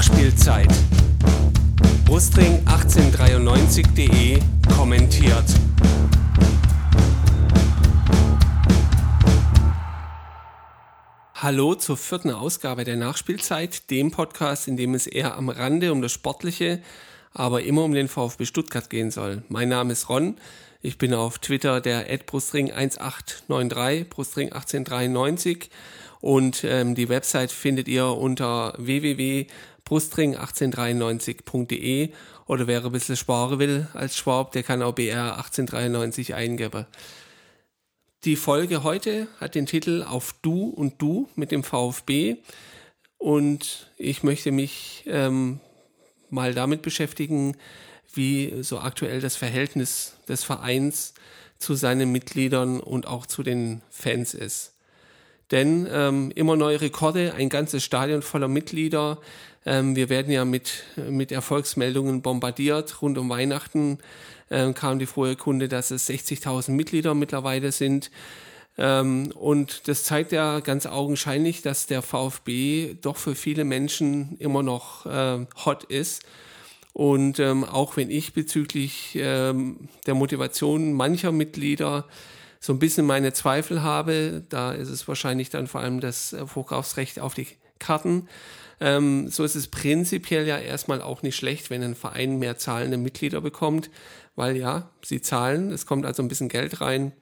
Nachspielzeit. Brustring1893.de kommentiert. Hallo zur vierten Ausgabe der Nachspielzeit, dem Podcast, in dem es eher am Rande um das Sportliche, aber immer um den VfB Stuttgart gehen soll. Mein Name ist Ron. Ich bin auf Twitter der Brustring1893, Brustring1893 und ähm, die Website findet ihr unter www.brustring1893.de oder wer ein bisschen sparen will als Schwab, der kann auch BR 1893 eingeben. Die Folge heute hat den Titel Auf Du und Du mit dem VfB und ich möchte mich ähm, mal damit beschäftigen, wie so aktuell das Verhältnis des Vereins zu seinen Mitgliedern und auch zu den Fans ist. Denn ähm, immer neue Rekorde, ein ganzes Stadion voller Mitglieder. Ähm, wir werden ja mit, mit Erfolgsmeldungen bombardiert. Rund um Weihnachten ähm, kam die frohe Kunde, dass es 60.000 Mitglieder mittlerweile sind. Ähm, und das zeigt ja ganz augenscheinlich, dass der VfB doch für viele Menschen immer noch äh, hot ist und ähm, auch wenn ich bezüglich ähm, der Motivation mancher Mitglieder so ein bisschen meine Zweifel habe, da ist es wahrscheinlich dann vor allem das äh, Vorkaufsrecht auf die Karten. Ähm, so ist es prinzipiell ja erstmal auch nicht schlecht, wenn ein Verein mehr zahlende Mitglieder bekommt, weil ja, sie zahlen, es kommt also ein bisschen Geld rein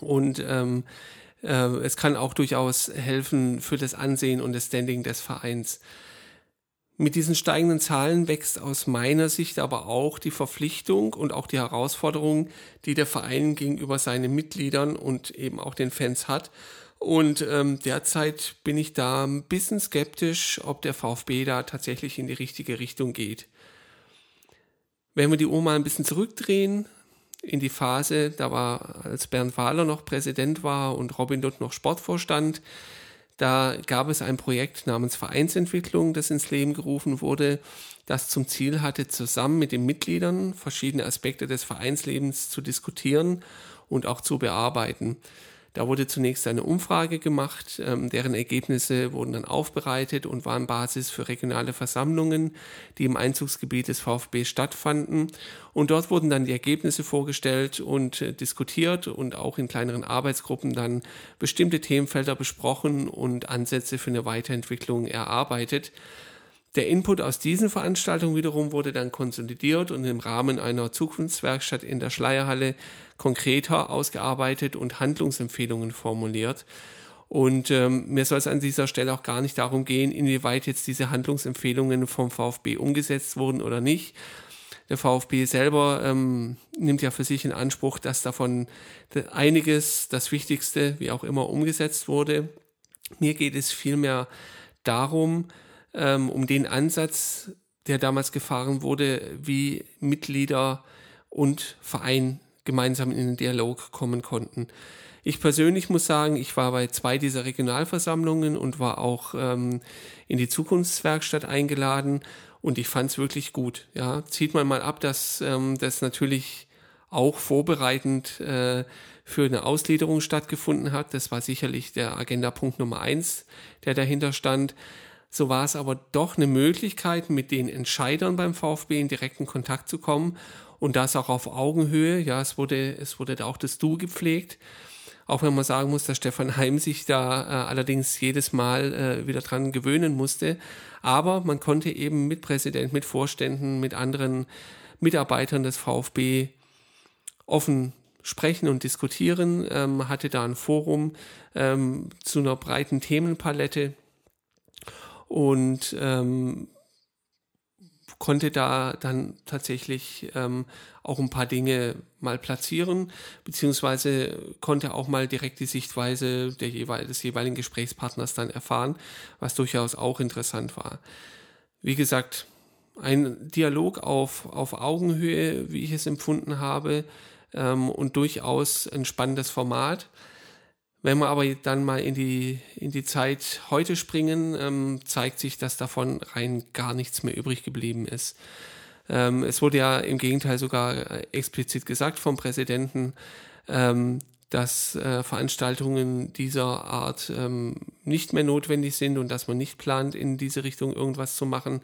und ähm, äh, es kann auch durchaus helfen für das Ansehen und das Standing des Vereins. Mit diesen steigenden Zahlen wächst aus meiner Sicht aber auch die Verpflichtung und auch die Herausforderung, die der Verein gegenüber seinen Mitgliedern und eben auch den Fans hat. Und ähm, derzeit bin ich da ein bisschen skeptisch, ob der VfB da tatsächlich in die richtige Richtung geht. Wenn wir die Uhr mal ein bisschen zurückdrehen, in die Phase, da war, als Bernd Wahler noch Präsident war und Robin Dutt noch Sportvorstand, da gab es ein Projekt namens Vereinsentwicklung, das ins Leben gerufen wurde, das zum Ziel hatte, zusammen mit den Mitgliedern verschiedene Aspekte des Vereinslebens zu diskutieren und auch zu bearbeiten. Da wurde zunächst eine Umfrage gemacht, ähm, deren Ergebnisse wurden dann aufbereitet und waren Basis für regionale Versammlungen, die im Einzugsgebiet des VfB stattfanden. Und dort wurden dann die Ergebnisse vorgestellt und äh, diskutiert und auch in kleineren Arbeitsgruppen dann bestimmte Themenfelder besprochen und Ansätze für eine Weiterentwicklung erarbeitet. Der Input aus diesen Veranstaltungen wiederum wurde dann konsolidiert und im Rahmen einer Zukunftswerkstatt in der Schleierhalle konkreter ausgearbeitet und Handlungsempfehlungen formuliert. Und ähm, mir soll es an dieser Stelle auch gar nicht darum gehen, inwieweit jetzt diese Handlungsempfehlungen vom VfB umgesetzt wurden oder nicht. Der VfB selber ähm, nimmt ja für sich in Anspruch, dass davon einiges, das Wichtigste, wie auch immer, umgesetzt wurde. Mir geht es vielmehr darum, ähm, um den Ansatz, der damals gefahren wurde, wie Mitglieder und Verein gemeinsam in den Dialog kommen konnten. Ich persönlich muss sagen, ich war bei zwei dieser Regionalversammlungen und war auch ähm, in die Zukunftswerkstatt eingeladen und ich fand es wirklich gut. Ja, zieht man mal ab, dass ähm, das natürlich auch vorbereitend äh, für eine Ausgliederung stattgefunden hat. Das war sicherlich der Agendapunkt Nummer eins, der dahinter stand. So war es aber doch eine Möglichkeit, mit den Entscheidern beim VfB in direkten Kontakt zu kommen und das auch auf Augenhöhe. Ja, es wurde, es wurde da auch das Du gepflegt. Auch wenn man sagen muss, dass Stefan Heim sich da äh, allerdings jedes Mal äh, wieder dran gewöhnen musste. Aber man konnte eben mit Präsident, mit Vorständen, mit anderen Mitarbeitern des VfB offen sprechen und diskutieren, ähm, hatte da ein Forum ähm, zu einer breiten Themenpalette und ähm, konnte da dann tatsächlich ähm, auch ein paar Dinge mal platzieren, beziehungsweise konnte auch mal direkt die Sichtweise der jeweil, des jeweiligen Gesprächspartners dann erfahren, was durchaus auch interessant war. Wie gesagt, ein Dialog auf, auf Augenhöhe, wie ich es empfunden habe, ähm, und durchaus ein spannendes Format. Wenn wir aber dann mal in die, in die Zeit heute springen, ähm, zeigt sich, dass davon rein gar nichts mehr übrig geblieben ist. Ähm, es wurde ja im Gegenteil sogar äh, explizit gesagt vom Präsidenten, ähm, dass äh, Veranstaltungen dieser Art ähm, nicht mehr notwendig sind und dass man nicht plant, in diese Richtung irgendwas zu machen,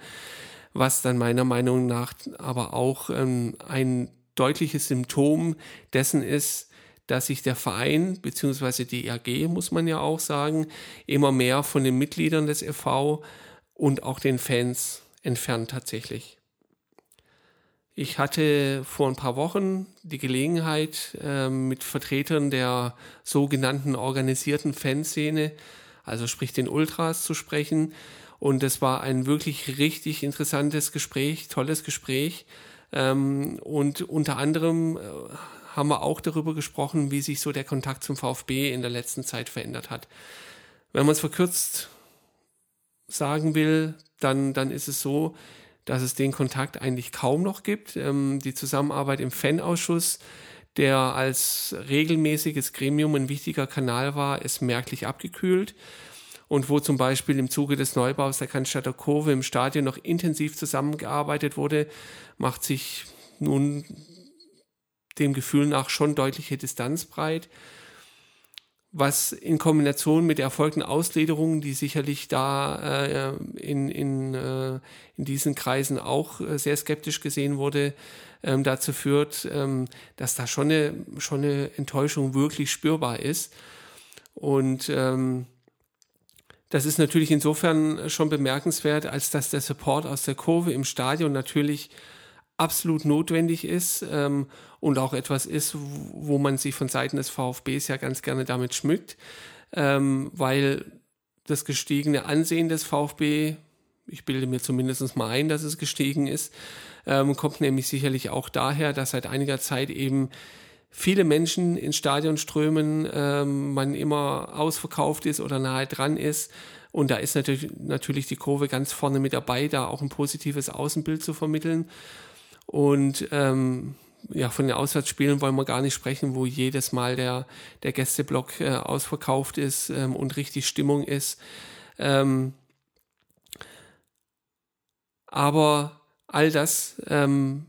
was dann meiner Meinung nach aber auch ähm, ein deutliches Symptom dessen ist, dass sich der Verein bzw. die AG, muss man ja auch sagen, immer mehr von den Mitgliedern des e.V. und auch den Fans entfernt tatsächlich. Ich hatte vor ein paar Wochen die Gelegenheit, äh, mit Vertretern der sogenannten organisierten Fanszene, also sprich den Ultras, zu sprechen. Und es war ein wirklich richtig interessantes Gespräch, tolles Gespräch. Ähm, und unter anderem äh, haben wir auch darüber gesprochen, wie sich so der Kontakt zum VfB in der letzten Zeit verändert hat. Wenn man es verkürzt sagen will, dann, dann ist es so, dass es den Kontakt eigentlich kaum noch gibt. Ähm, die Zusammenarbeit im Fanausschuss, der als regelmäßiges Gremium ein wichtiger Kanal war, ist merklich abgekühlt. Und wo zum Beispiel im Zuge des Neubaus der Cannstatter Kurve im Stadion noch intensiv zusammengearbeitet wurde, macht sich nun dem Gefühl nach schon deutliche Distanz breit, was in Kombination mit der erfolgten Auslederung, die sicherlich da äh, in, in, äh, in diesen Kreisen auch äh, sehr skeptisch gesehen wurde, ähm, dazu führt, ähm, dass da schon eine, schon eine Enttäuschung wirklich spürbar ist. Und ähm, das ist natürlich insofern schon bemerkenswert, als dass der Support aus der Kurve im Stadion natürlich absolut notwendig ist ähm, und auch etwas ist, wo man sich von Seiten des VfBs ja ganz gerne damit schmückt, ähm, weil das gestiegene Ansehen des VfB, ich bilde mir zumindest mal ein, dass es gestiegen ist, ähm, kommt nämlich sicherlich auch daher, dass seit einiger Zeit eben viele Menschen ins Stadion strömen, ähm, man immer ausverkauft ist oder nahe dran ist. Und da ist natürlich, natürlich die Kurve ganz vorne mit dabei, da auch ein positives Außenbild zu vermitteln. Und ähm, ja, von den Auswärtsspielen wollen wir gar nicht sprechen, wo jedes Mal der, der Gästeblock äh, ausverkauft ist ähm, und richtig Stimmung ist. Ähm, aber all das ähm,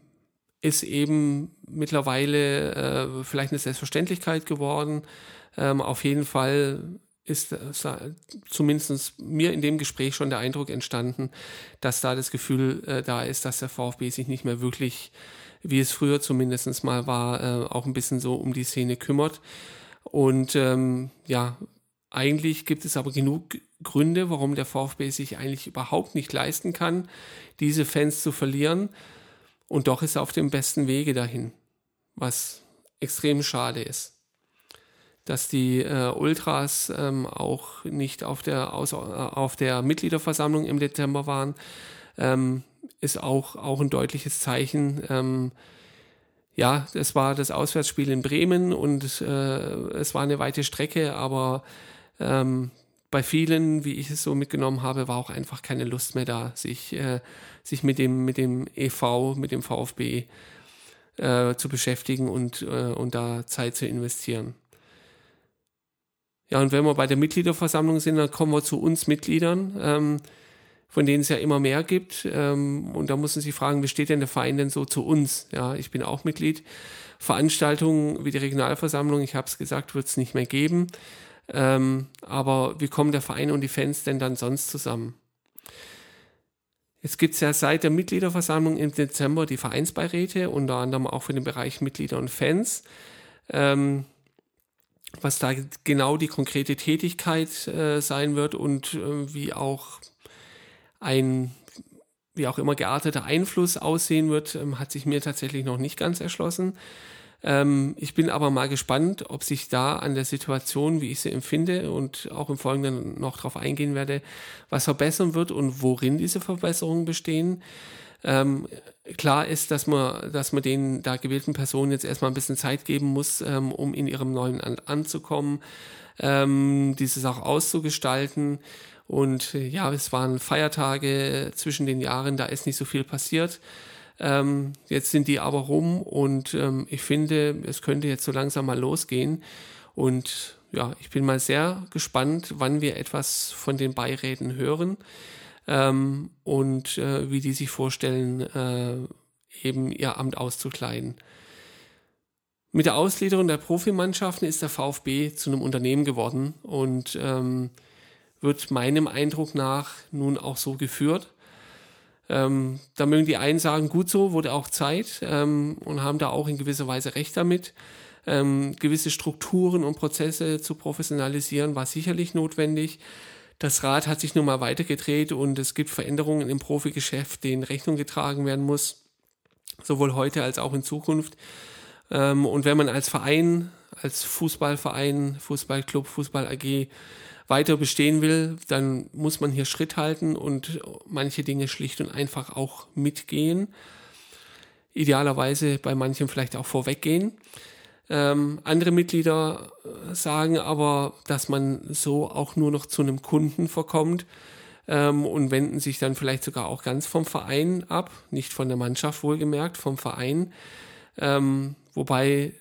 ist eben mittlerweile äh, vielleicht eine Selbstverständlichkeit geworden. Ähm, auf jeden Fall ist äh, zumindest mir in dem Gespräch schon der Eindruck entstanden, dass da das Gefühl äh, da ist, dass der VfB sich nicht mehr wirklich, wie es früher zumindest mal war, äh, auch ein bisschen so um die Szene kümmert. Und ähm, ja, eigentlich gibt es aber genug Gründe, warum der VfB sich eigentlich überhaupt nicht leisten kann, diese Fans zu verlieren. Und doch ist er auf dem besten Wege dahin, was extrem schade ist dass die äh, Ultras ähm, auch nicht auf der, aus, äh, auf der Mitgliederversammlung im Dezember waren, ähm, ist auch, auch ein deutliches Zeichen. Ähm, ja, es war das Auswärtsspiel in Bremen und äh, es war eine weite Strecke, aber ähm, bei vielen, wie ich es so mitgenommen habe, war auch einfach keine Lust mehr da, sich, äh, sich mit, dem, mit dem EV, mit dem VfB äh, zu beschäftigen und, äh, und da Zeit zu investieren. Ja, und wenn wir bei der Mitgliederversammlung sind, dann kommen wir zu uns Mitgliedern, ähm, von denen es ja immer mehr gibt. Ähm, und da muss man sich fragen, wie steht denn der Verein denn so zu uns? Ja, ich bin auch Mitglied. Veranstaltungen wie die Regionalversammlung, ich habe es gesagt, wird es nicht mehr geben. Ähm, aber wie kommen der Verein und die Fans denn dann sonst zusammen? Jetzt gibt es ja seit der Mitgliederversammlung im Dezember die Vereinsbeiräte, unter anderem auch für den Bereich Mitglieder und Fans. Ähm, was da genau die konkrete Tätigkeit äh, sein wird und äh, wie auch ein wie auch immer gearteter Einfluss aussehen wird, ähm, hat sich mir tatsächlich noch nicht ganz erschlossen. Ähm, ich bin aber mal gespannt, ob sich da an der Situation, wie ich sie empfinde und auch im Folgenden noch darauf eingehen werde, was verbessern wird und worin diese Verbesserungen bestehen. Ähm, klar ist, dass man, dass man den da gewählten Personen jetzt erstmal ein bisschen Zeit geben muss, ähm, um in ihrem neuen Land anzukommen, ähm, dieses auch auszugestalten. Und äh, ja, es waren Feiertage zwischen den Jahren, da ist nicht so viel passiert. Ähm, jetzt sind die aber rum und ähm, ich finde, es könnte jetzt so langsam mal losgehen. Und ja, ich bin mal sehr gespannt, wann wir etwas von den Beiräten hören ähm, und äh, wie die sich vorstellen, äh, eben ihr Amt auszukleiden. Mit der Ausgliederung der Profimannschaften ist der VfB zu einem Unternehmen geworden und ähm, wird meinem Eindruck nach nun auch so geführt. Ähm, da mögen die einen sagen, gut so, wurde auch Zeit ähm, und haben da auch in gewisser Weise recht damit. Ähm, gewisse Strukturen und Prozesse zu professionalisieren war sicherlich notwendig. Das Rad hat sich nun mal weitergedreht und es gibt Veränderungen im Profigeschäft, denen Rechnung getragen werden muss, sowohl heute als auch in Zukunft. Ähm, und wenn man als Verein, als Fußballverein, Fußballclub, Fußball AG weiter bestehen will, dann muss man hier Schritt halten und manche Dinge schlicht und einfach auch mitgehen. Idealerweise bei manchen vielleicht auch vorweggehen. Ähm, andere Mitglieder äh, sagen aber, dass man so auch nur noch zu einem Kunden verkommt ähm, und wenden sich dann vielleicht sogar auch ganz vom Verein ab, nicht von der Mannschaft wohlgemerkt, vom Verein. Ähm, wobei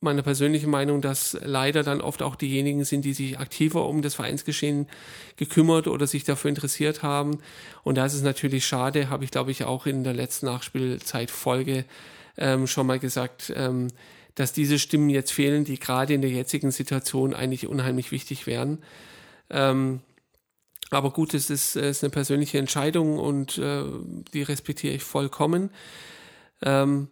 meine persönliche Meinung, dass leider dann oft auch diejenigen sind, die sich aktiver um das Vereinsgeschehen gekümmert oder sich dafür interessiert haben. Und das ist natürlich schade, habe ich glaube ich auch in der letzten Nachspielzeitfolge ähm, schon mal gesagt, ähm, dass diese Stimmen jetzt fehlen, die gerade in der jetzigen Situation eigentlich unheimlich wichtig wären. Ähm, aber gut, es ist, ist eine persönliche Entscheidung und äh, die respektiere ich vollkommen. Ähm,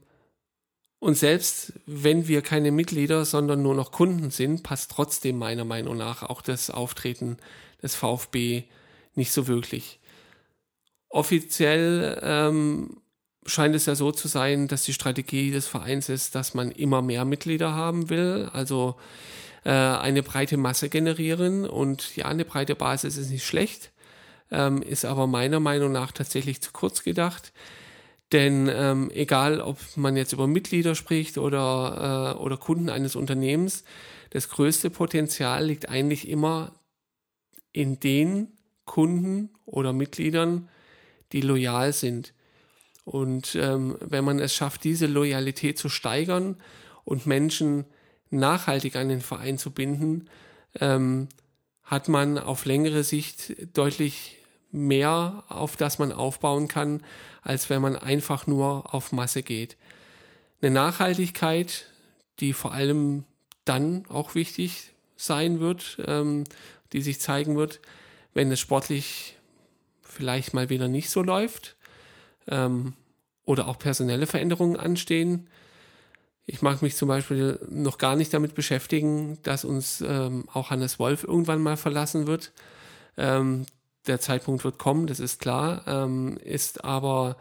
und selbst wenn wir keine Mitglieder, sondern nur noch Kunden sind, passt trotzdem meiner Meinung nach auch das Auftreten des VfB nicht so wirklich. Offiziell ähm, scheint es ja so zu sein, dass die Strategie des Vereins ist, dass man immer mehr Mitglieder haben will, also äh, eine breite Masse generieren. Und ja, eine breite Basis ist nicht schlecht, ähm, ist aber meiner Meinung nach tatsächlich zu kurz gedacht. Denn ähm, egal, ob man jetzt über Mitglieder spricht oder, äh, oder Kunden eines Unternehmens, das größte Potenzial liegt eigentlich immer in den Kunden oder Mitgliedern, die loyal sind. Und ähm, wenn man es schafft, diese Loyalität zu steigern und Menschen nachhaltig an den Verein zu binden, ähm, hat man auf längere Sicht deutlich mehr, auf das man aufbauen kann, als wenn man einfach nur auf Masse geht. Eine Nachhaltigkeit, die vor allem dann auch wichtig sein wird, ähm, die sich zeigen wird, wenn es sportlich vielleicht mal wieder nicht so läuft ähm, oder auch personelle Veränderungen anstehen. Ich mag mich zum Beispiel noch gar nicht damit beschäftigen, dass uns ähm, auch Hannes Wolf irgendwann mal verlassen wird. Ähm, der Zeitpunkt wird kommen, das ist klar, ähm, ist aber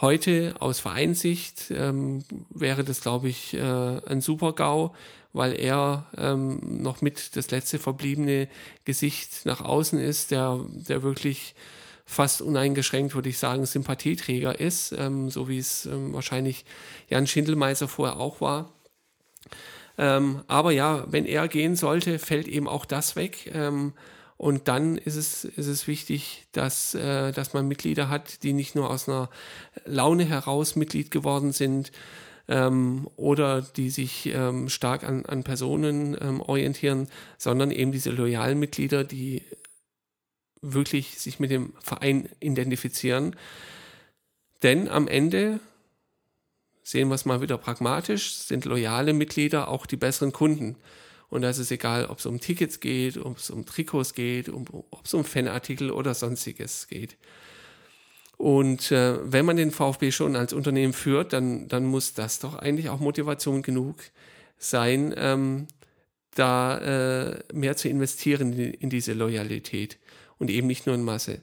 heute aus Vereinssicht ähm, wäre das, glaube ich, äh, ein super GAU, weil er ähm, noch mit das letzte verbliebene Gesicht nach außen ist, der, der wirklich fast uneingeschränkt, würde ich sagen, Sympathieträger ist, ähm, so wie es ähm, wahrscheinlich Jan Schindelmeiser vorher auch war. Ähm, aber ja, wenn er gehen sollte, fällt eben auch das weg. Ähm, und dann ist es, ist es wichtig, dass, äh, dass man Mitglieder hat, die nicht nur aus einer Laune heraus Mitglied geworden sind ähm, oder die sich ähm, stark an, an Personen ähm, orientieren, sondern eben diese loyalen Mitglieder, die wirklich sich mit dem Verein identifizieren. Denn am Ende sehen wir es mal wieder pragmatisch, sind loyale Mitglieder auch die besseren Kunden. Und das ist egal, ob es um Tickets geht, ob es um Trikots geht, um, ob es um Fanartikel oder sonstiges geht. Und äh, wenn man den VfB schon als Unternehmen führt, dann, dann muss das doch eigentlich auch Motivation genug sein, ähm, da äh, mehr zu investieren in, in diese Loyalität und eben nicht nur in Masse.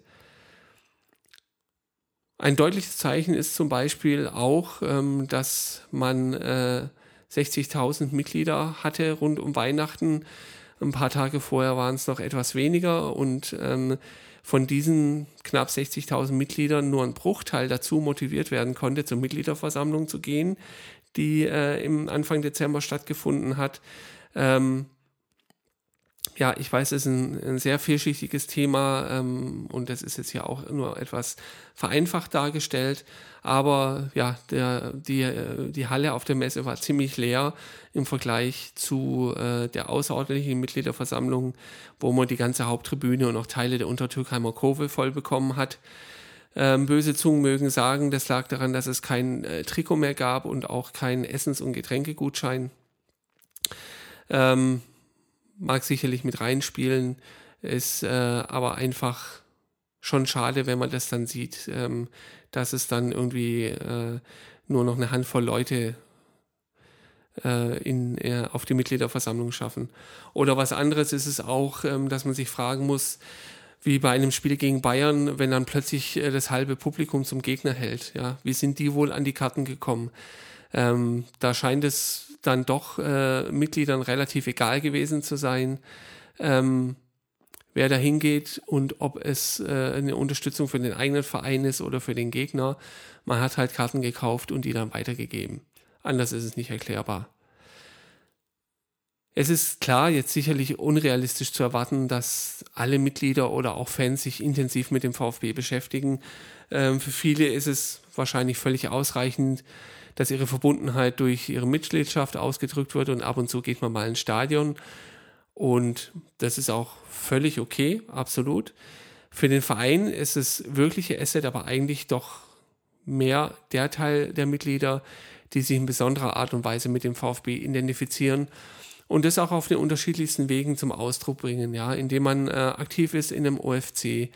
Ein deutliches Zeichen ist zum Beispiel auch, ähm, dass man äh, 60.000 Mitglieder hatte rund um Weihnachten. Ein paar Tage vorher waren es noch etwas weniger und ähm, von diesen knapp 60.000 Mitgliedern nur ein Bruchteil dazu motiviert werden konnte, zur Mitgliederversammlung zu gehen, die äh, im Anfang Dezember stattgefunden hat. Ähm, ja, ich weiß, es ist ein, ein sehr vielschichtiges Thema ähm, und das ist jetzt ja auch nur etwas vereinfacht dargestellt. Aber ja, der, die, die Halle auf der Messe war ziemlich leer im Vergleich zu äh, der außerordentlichen Mitgliederversammlung, wo man die ganze Haupttribüne und auch Teile der Untertürkheimer Kurve voll bekommen hat. Ähm, böse Zungen mögen sagen, das lag daran, dass es kein äh, Trikot mehr gab und auch kein Essens- und Getränkegutschein. Ähm, mag sicherlich mit reinspielen. Ist äh, aber einfach schon schade, wenn man das dann sieht, ähm, dass es dann irgendwie äh, nur noch eine Handvoll Leute äh, in, äh, auf die Mitgliederversammlung schaffen. Oder was anderes ist es auch, ähm, dass man sich fragen muss, wie bei einem Spiel gegen Bayern, wenn dann plötzlich äh, das halbe Publikum zum Gegner hält. Ja, wie sind die wohl an die Karten gekommen? Ähm, da scheint es dann doch äh, Mitgliedern relativ egal gewesen zu sein, ähm, wer da hingeht und ob es äh, eine Unterstützung für den eigenen Verein ist oder für den Gegner. Man hat halt Karten gekauft und die dann weitergegeben. Anders ist es nicht erklärbar. Es ist klar jetzt sicherlich unrealistisch zu erwarten, dass alle Mitglieder oder auch Fans sich intensiv mit dem VfB beschäftigen. Ähm, für viele ist es wahrscheinlich völlig ausreichend, dass ihre Verbundenheit durch ihre Mitgliedschaft ausgedrückt wird und ab und zu geht man mal ins Stadion. Und das ist auch völlig okay, absolut. Für den Verein ist es wirkliche Asset, aber eigentlich doch mehr der Teil der Mitglieder, die sich in besonderer Art und Weise mit dem VfB identifizieren und das auch auf den unterschiedlichsten Wegen zum Ausdruck bringen, ja, indem man äh, aktiv ist in einem OFC,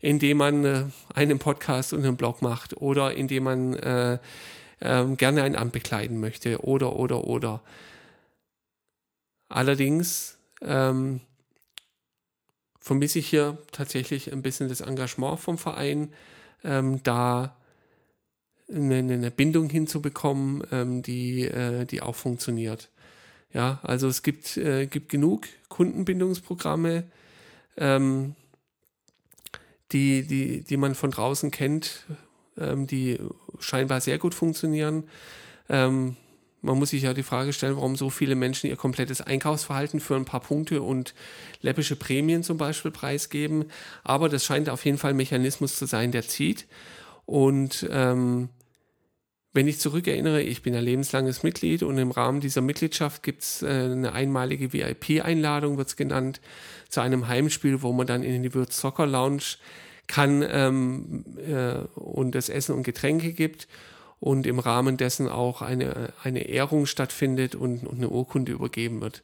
indem man äh, einen Podcast und einen Blog macht oder indem man äh, äh, gerne ein Amt bekleiden möchte oder oder oder. Allerdings ähm, vermisse ich hier tatsächlich ein bisschen das Engagement vom Verein, ähm, da eine, eine, Bindung hinzubekommen, ähm, die, äh, die auch funktioniert. Ja, also es gibt, äh, gibt genug Kundenbindungsprogramme, ähm, die, die, die man von draußen kennt, ähm, die scheinbar sehr gut funktionieren. Ähm, man muss sich ja die Frage stellen, warum so viele Menschen ihr komplettes Einkaufsverhalten für ein paar Punkte und läppische Prämien zum Beispiel preisgeben. Aber das scheint auf jeden Fall ein Mechanismus zu sein, der zieht. Und ähm, wenn ich zurückerinnere, ich bin ein lebenslanges Mitglied und im Rahmen dieser Mitgliedschaft gibt es äh, eine einmalige VIP-Einladung, wird es genannt, zu einem Heimspiel, wo man dann in die Würz Soccer Lounge kann ähm, äh, und es Essen und Getränke gibt und im Rahmen dessen auch eine, eine Ehrung stattfindet und, und eine Urkunde übergeben wird.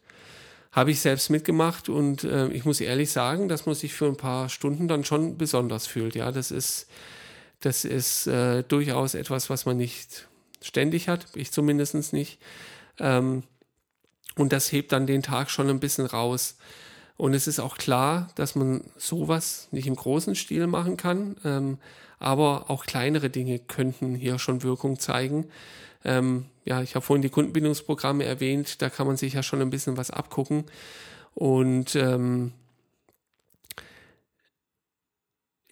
Habe ich selbst mitgemacht und äh, ich muss ehrlich sagen, dass man sich für ein paar Stunden dann schon besonders fühlt. Ja, das ist das ist äh, durchaus etwas, was man nicht ständig hat, ich zumindest nicht. Ähm, und das hebt dann den Tag schon ein bisschen raus. Und es ist auch klar, dass man sowas nicht im großen Stil machen kann, ähm, aber auch kleinere Dinge könnten hier schon Wirkung zeigen. Ähm, ja, ich habe vorhin die Kundenbindungsprogramme erwähnt, da kann man sich ja schon ein bisschen was abgucken. Und ähm,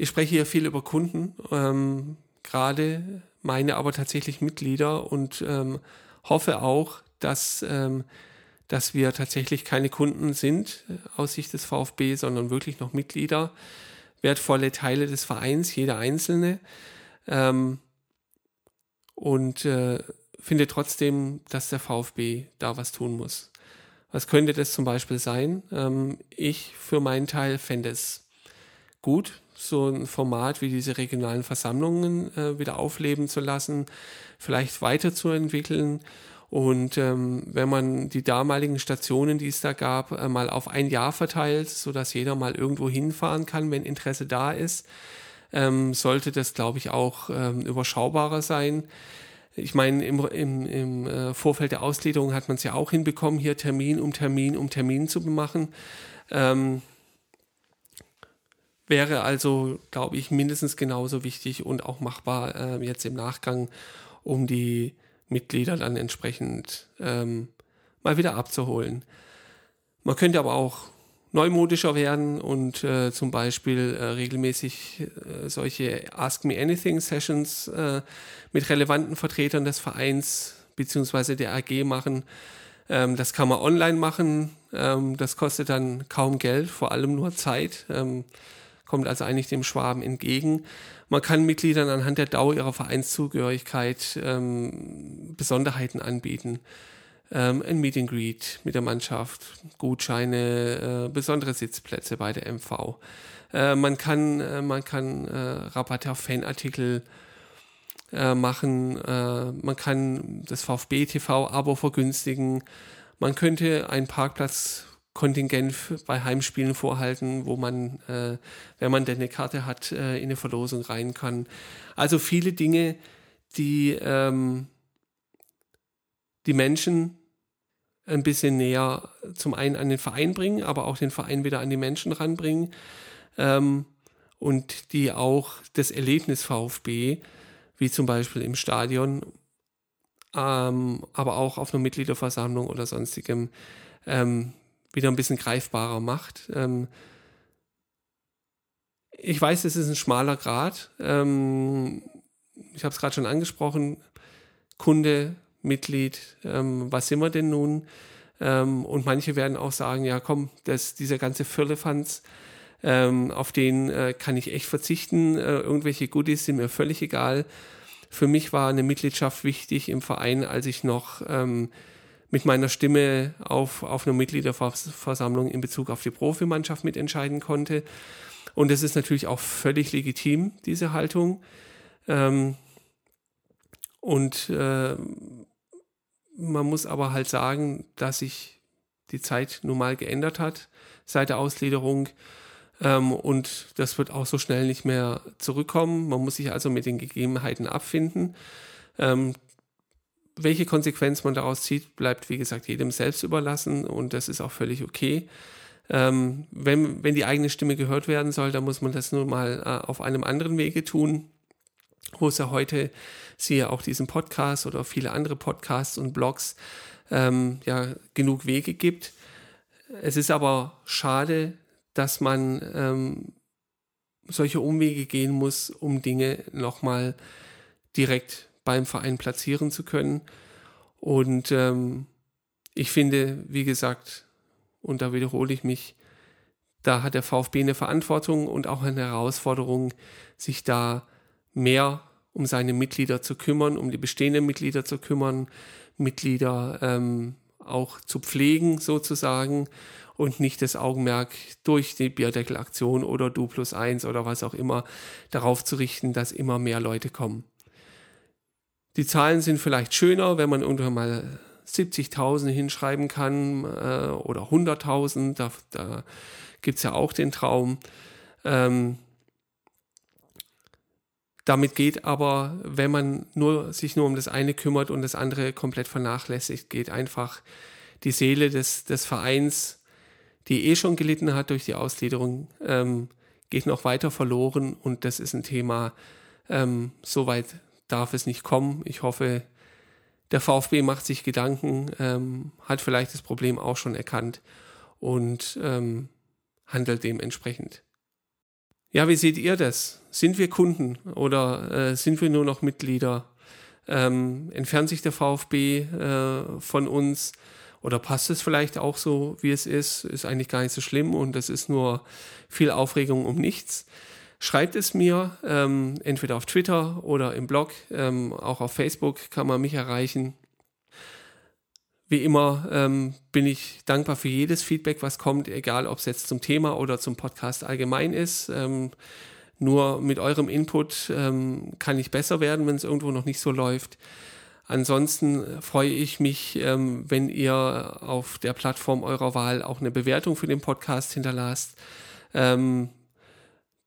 Ich spreche hier viel über Kunden, ähm, gerade meine aber tatsächlich Mitglieder und ähm, hoffe auch, dass, ähm, dass wir tatsächlich keine Kunden sind äh, aus Sicht des VfB, sondern wirklich noch Mitglieder, wertvolle Teile des Vereins, jeder einzelne. Ähm, und äh, finde trotzdem, dass der VfB da was tun muss. Was könnte das zum Beispiel sein? Ähm, ich für meinen Teil fände es gut, so ein Format wie diese regionalen Versammlungen äh, wieder aufleben zu lassen, vielleicht weiterzuentwickeln. Und ähm, wenn man die damaligen Stationen, die es da gab, äh, mal auf ein Jahr verteilt, sodass jeder mal irgendwo hinfahren kann, wenn Interesse da ist, ähm, sollte das, glaube ich, auch ähm, überschaubarer sein. Ich meine, im, im, im äh, Vorfeld der Ausgliederung hat man es ja auch hinbekommen, hier Termin um Termin um Termin zu machen. Ähm, wäre also, glaube ich, mindestens genauso wichtig und auch machbar äh, jetzt im Nachgang, um die Mitglieder dann entsprechend ähm, mal wieder abzuholen. Man könnte aber auch neumodischer werden und äh, zum Beispiel äh, regelmäßig äh, solche Ask Me Anything Sessions äh, mit relevanten Vertretern des Vereins bzw. der AG machen. Ähm, das kann man online machen. Ähm, das kostet dann kaum Geld, vor allem nur Zeit. Ähm, kommt also eigentlich dem Schwaben entgegen. Man kann Mitgliedern anhand der Dauer ihrer Vereinszugehörigkeit ähm, Besonderheiten anbieten. Ähm, ein Meet and Greet mit der Mannschaft, Gutscheine, äh, besondere Sitzplätze bei der MV. Äh, man kann, äh, man kann äh, Rabatte auf Fanartikel äh, machen. Äh, man kann das VfB TV-Abo vergünstigen. Man könnte einen Parkplatz Kontingent bei Heimspielen vorhalten, wo man, äh, wenn man denn eine Karte hat, äh, in eine Verlosung rein kann. Also viele Dinge, die ähm, die Menschen ein bisschen näher zum einen an den Verein bringen, aber auch den Verein wieder an die Menschen ranbringen ähm, und die auch das Erlebnis VfB, wie zum Beispiel im Stadion, ähm, aber auch auf einer Mitgliederversammlung oder sonstigem, ähm, wieder ein bisschen greifbarer macht. Ähm, ich weiß, es ist ein schmaler Grad. Ähm, ich habe es gerade schon angesprochen. Kunde, Mitglied, ähm, was sind wir denn nun? Ähm, und manche werden auch sagen, ja komm, das, dieser ganze Firlefanz, ähm, auf den äh, kann ich echt verzichten. Äh, irgendwelche Goodies sind mir völlig egal. Für mich war eine Mitgliedschaft wichtig im Verein, als ich noch ähm, mit meiner Stimme auf, auf einer Mitgliederversammlung in Bezug auf die Profimannschaft mitentscheiden konnte. Und das ist natürlich auch völlig legitim, diese Haltung. Ähm, und äh, man muss aber halt sagen, dass sich die Zeit nun mal geändert hat seit der Ausgliederung. Ähm, und das wird auch so schnell nicht mehr zurückkommen. Man muss sich also mit den Gegebenheiten abfinden. Ähm, welche Konsequenz man daraus zieht, bleibt wie gesagt jedem selbst überlassen und das ist auch völlig okay. Ähm, wenn, wenn die eigene Stimme gehört werden soll, dann muss man das nun mal äh, auf einem anderen Wege tun, wo es ja heute, siehe auch diesen Podcast oder viele andere Podcasts und Blogs, ähm, ja genug Wege gibt. Es ist aber schade, dass man ähm, solche Umwege gehen muss, um Dinge nochmal direkt beim Verein platzieren zu können. Und ähm, ich finde, wie gesagt, und da wiederhole ich mich, da hat der VfB eine Verantwortung und auch eine Herausforderung, sich da mehr um seine Mitglieder zu kümmern, um die bestehenden Mitglieder zu kümmern, Mitglieder ähm, auch zu pflegen sozusagen und nicht das Augenmerk durch die Bierdeckelaktion oder Du plus eins oder was auch immer darauf zu richten, dass immer mehr Leute kommen. Die Zahlen sind vielleicht schöner, wenn man irgendwann mal 70.000 hinschreiben kann äh, oder 100.000. Da, da gibt es ja auch den Traum. Ähm, damit geht aber, wenn man nur, sich nur um das eine kümmert und das andere komplett vernachlässigt, geht einfach die Seele des, des Vereins, die eh schon gelitten hat durch die Ausgliederung, ähm, geht noch weiter verloren und das ist ein Thema, ähm, soweit darf es nicht kommen. Ich hoffe, der VfB macht sich Gedanken, ähm, hat vielleicht das Problem auch schon erkannt und ähm, handelt dementsprechend. Ja, wie seht ihr das? Sind wir Kunden oder äh, sind wir nur noch Mitglieder? Ähm, entfernt sich der VfB äh, von uns oder passt es vielleicht auch so, wie es ist? Ist eigentlich gar nicht so schlimm und es ist nur viel Aufregung um nichts. Schreibt es mir, ähm, entweder auf Twitter oder im Blog, ähm, auch auf Facebook kann man mich erreichen. Wie immer ähm, bin ich dankbar für jedes Feedback, was kommt, egal ob es jetzt zum Thema oder zum Podcast allgemein ist. Ähm, nur mit eurem Input ähm, kann ich besser werden, wenn es irgendwo noch nicht so läuft. Ansonsten freue ich mich, ähm, wenn ihr auf der Plattform eurer Wahl auch eine Bewertung für den Podcast hinterlasst. Ähm,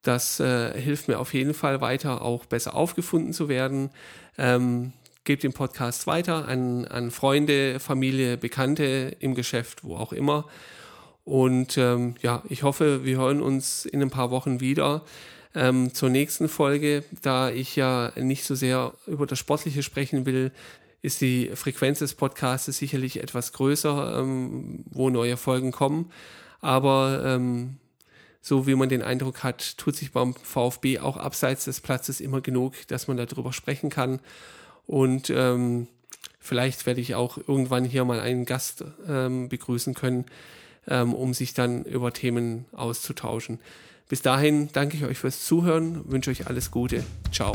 das äh, hilft mir auf jeden Fall weiter, auch besser aufgefunden zu werden. Ähm, gebt den Podcast weiter an, an Freunde, Familie, Bekannte im Geschäft, wo auch immer. Und ähm, ja, ich hoffe, wir hören uns in ein paar Wochen wieder ähm, zur nächsten Folge. Da ich ja nicht so sehr über das Sportliche sprechen will, ist die Frequenz des Podcasts sicherlich etwas größer, ähm, wo neue Folgen kommen. Aber ähm, so wie man den Eindruck hat, tut sich beim VfB auch abseits des Platzes immer genug, dass man darüber sprechen kann. Und ähm, vielleicht werde ich auch irgendwann hier mal einen Gast ähm, begrüßen können, ähm, um sich dann über Themen auszutauschen. Bis dahin danke ich euch fürs Zuhören, wünsche euch alles Gute. Ciao.